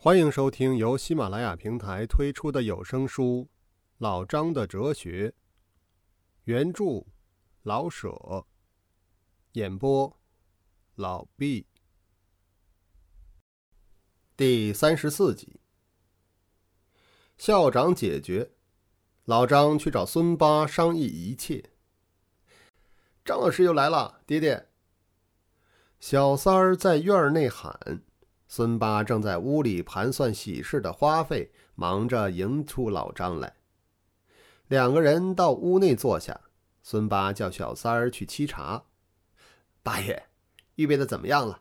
欢迎收听由喜马拉雅平台推出的有声书《老张的哲学》，原著老舍，演播老毕，第三十四集。校长解决，老张去找孙八商议一切。张老师又来了，爹爹。小三儿在院内喊。孙八正在屋里盘算喜事的花费，忙着迎出老张来。两个人到屋内坐下，孙八叫小三儿去沏茶。八爷，预备的怎么样了？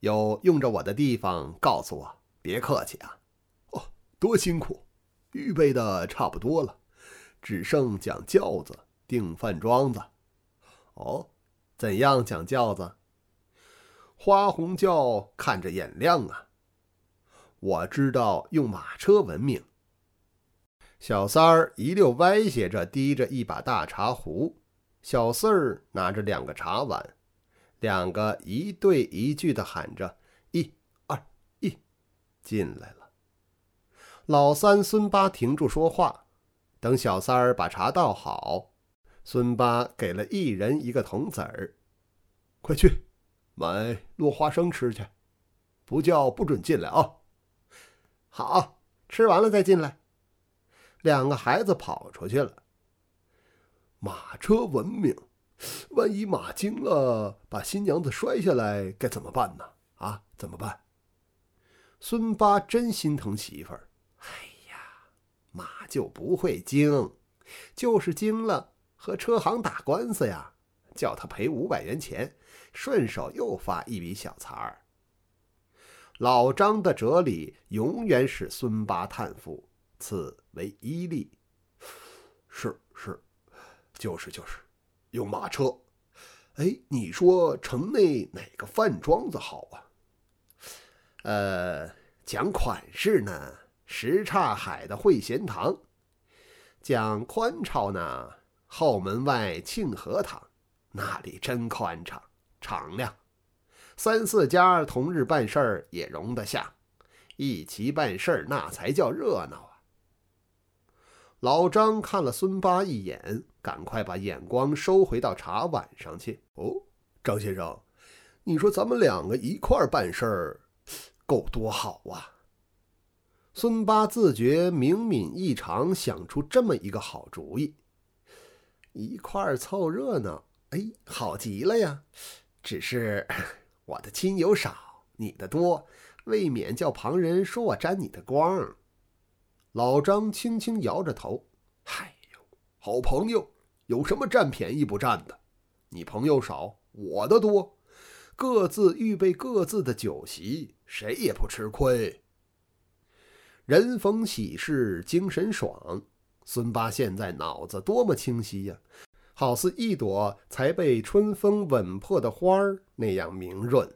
有用着我的地方，告诉我，别客气啊。哦，多辛苦，预备的差不多了，只剩讲轿子、订饭庄子。哦，怎样讲轿子？花红轿看着眼亮啊！我知道用马车闻名。小三儿一溜歪斜着，提着一把大茶壶；小四儿拿着两个茶碗，两个一对一句的喊着：“一、二、一！”进来了。老三孙八停住说话，等小三儿把茶倒好，孙八给了一人一个铜子儿：“快去。”买落花生吃去，不叫不准进来啊！好吃完了再进来。两个孩子跑出去了。马车文明，万一马惊了，把新娘子摔下来，该怎么办呢？啊，怎么办？孙八真心疼媳妇儿。哎呀，马就不会惊，就是惊了，和车行打官司呀，叫他赔五百元钱。顺手又发一笔小财儿。老张的哲理永远使孙八叹服，此为一例。是是，就是就是，用马车。哎，你说城内哪个饭庄子好啊？呃，讲款式呢，什刹海的汇贤堂；讲宽敞呢，后门外庆和堂，那里真宽敞。敞亮，三四家同日办事儿也容得下，一齐办事儿那才叫热闹啊！老张看了孙八一眼，赶快把眼光收回到茶碗上去。哦，张先生，你说咱们两个一块儿办事儿，够多好啊！孙八自觉明敏异常，想出这么一个好主意，一块儿凑热闹，哎，好极了呀！只是我的亲友少，你的多，未免叫旁人说我沾你的光。老张轻轻摇着头：“哎呦，好朋友有什么占便宜不占的？你朋友少，我的多，各自预备各自的酒席，谁也不吃亏。人逢喜事精神爽。孙八现在脑子多么清晰呀！”好似一朵才被春风吻破的花儿那样明润。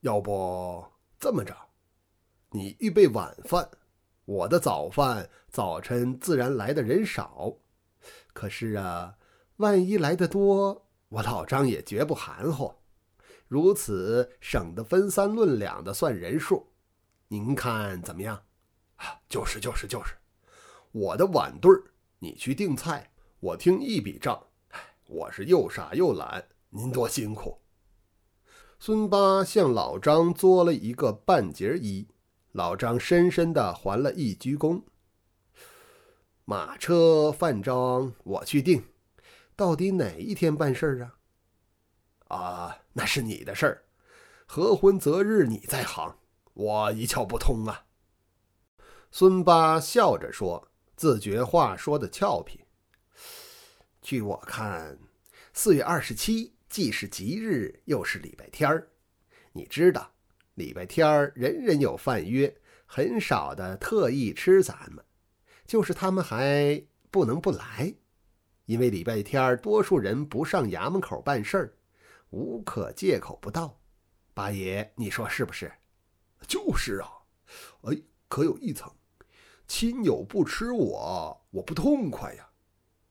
要不这么着，你预备晚饭，我的早饭早晨自然来的人少。可是啊，万一来的多，我老张也绝不含糊。如此省得分三论两的算人数，您看怎么样？啊，就是就是就是，我的晚队儿，你去订菜。我听一笔账，我是又傻又懒，您多辛苦。孙八向老张作了一个半截揖，老张深深的还了一鞠躬。马车饭庄我去定，到底哪一天办事儿啊？啊，那是你的事儿，合婚择日你在行，我一窍不通啊。孙八笑着说，自觉话说的俏皮。据我看，四月二十七既是吉日，又是礼拜天儿。你知道，礼拜天儿人人有饭约，很少的特意吃咱们。就是他们还不能不来，因为礼拜天儿多数人不上衙门口办事儿，无可借口不到。八爷，你说是不是？就是啊。哎，可有一层，亲友不吃我，我不痛快呀。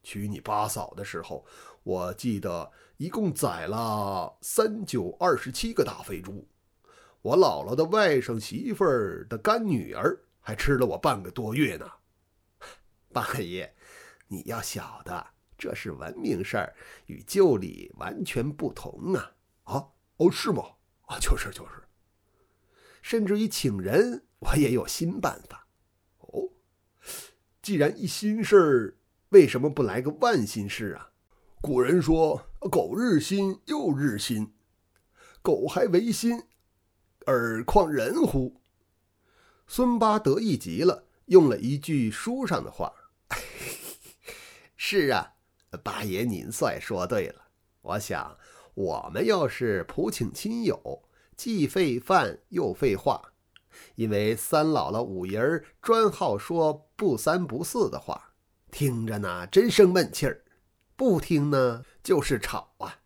娶你八嫂的时候，我记得一共宰了三九二十七个大肥猪。我姥姥的外甥媳妇儿的干女儿还吃了我半个多月呢。八爷，你要晓得，这是文明事儿，与旧礼完全不同啊！啊，哦，是吗？啊，就是就是。甚至于请人，我也有新办法。哦，既然一新事儿，为什么不来个万新事啊？古人说：“狗日新，又日新。”狗还为新，尔况人乎？孙八得意极了，用了一句书上的话：“ 是啊，八爷您算说对了。我想，我们要是普请亲友，既费饭又费话，因为三姥姥五爷儿专好说不三不四的话，听着呢真生闷气儿；不听呢就是吵啊。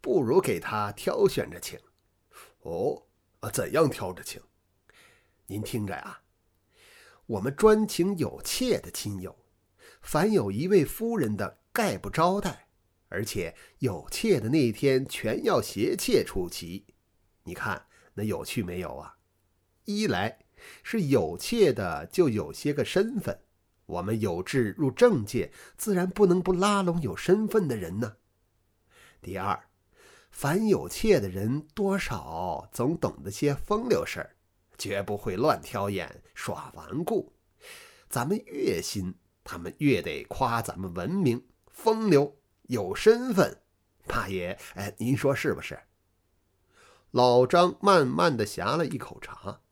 不如给他挑选着请。”哦，啊，怎样挑着请？您听着啊，我们专请有妾的亲友，凡有一位夫人的，概不招待，而且有妾的那一天，全要携妾出席。你看那有趣没有啊？一来是有妾的就有些个身份，我们有志入政界，自然不能不拉拢有身份的人呢。第二。凡有妾的人，多少总懂得些风流事儿，绝不会乱挑眼耍顽固。咱们越新，他们越得夸咱们文明、风流、有身份。大爷，哎，您说是不是？老张慢慢的呷了一口茶，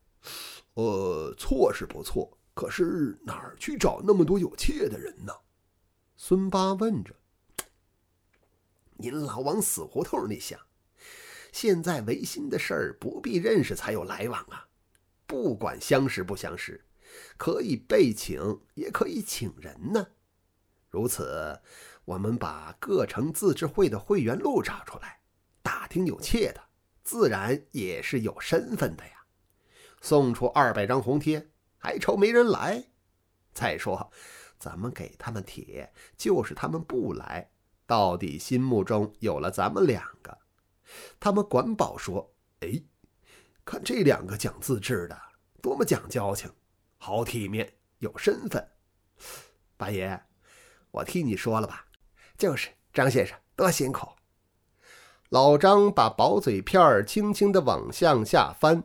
呃，错是不错，可是哪儿去找那么多有妾的人呢？孙八问着。您老往死胡同里想，现在维新的事儿不必认识才有来往啊，不管相识不相识，可以被请，也可以请人呢。如此，我们把各城自治会的会员录找出来，打听有妾的，自然也是有身份的呀。送出二百张红贴，还愁没人来？再说，咱们给他们帖，就是他们不来。到底心目中有了咱们两个，他们管保说：“哎，看这两个讲自治的，多么讲交情，好体面，有身份。”八爷，我替你说了吧。就是张先生多辛苦。老张把薄嘴片轻轻的往向下翻，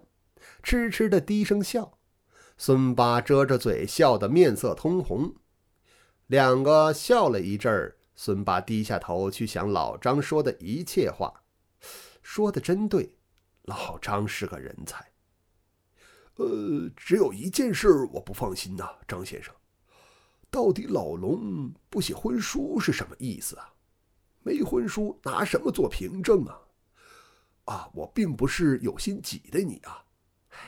痴痴的低声笑。孙八遮着嘴笑得面色通红。两个笑了一阵儿。孙八低下头去想老张说的一切话，说的真对，老张是个人才。呃，只有一件事我不放心呐，张先生，到底老龙不写婚书是什么意思啊？没婚书拿什么做凭证啊？啊，我并不是有心挤兑你啊。唉，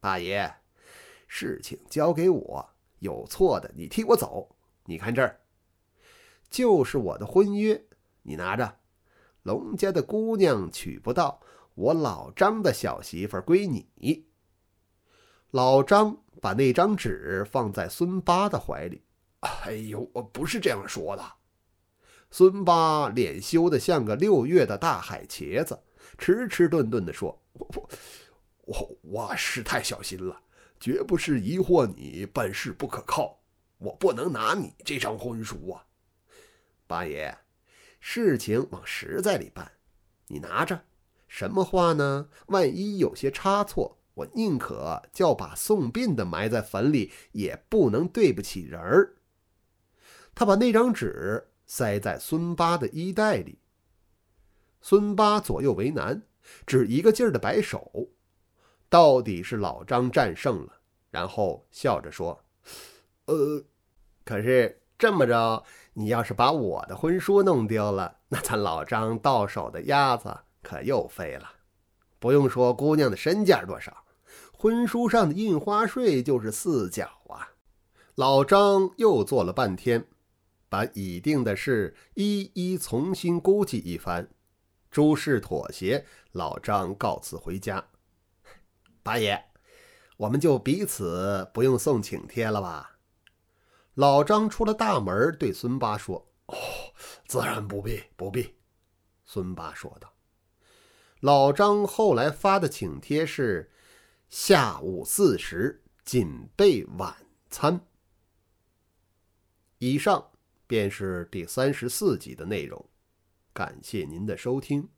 大爷，事情交给我，有错的你替我走。你看这儿。就是我的婚约，你拿着。龙家的姑娘娶不到，我老张的小媳妇归你。老张把那张纸放在孙八的怀里。哎呦，我不是这样说的。孙八脸羞得像个六月的大海茄子，迟迟顿顿地说：“我我我我是太小心了，绝不是疑惑你办事不可靠。我不能拿你这张婚书啊。”八爷，事情往实在里办，你拿着。什么话呢？万一有些差错，我宁可叫把送殡的埋在坟里，也不能对不起人儿。他把那张纸塞在孙八的衣袋里。孙八左右为难，只一个劲儿的摆手。到底是老张战胜了，然后笑着说：“呃，可是这么着。”你要是把我的婚书弄丢了，那咱老张到手的鸭子可又飞了。不用说姑娘的身价多少，婚书上的印花税就是四角啊。老张又做了半天，把已定的事一一重新估计一番，诸事妥协，老张告辞回家。八爷，我们就彼此不用送请帖了吧？老张出了大门，对孙八说：“哦，自然不必，不必。”孙八说道。老张后来发的请帖是：“下午四时准备晚餐。以上便是第三十四集的内容，感谢您的收听。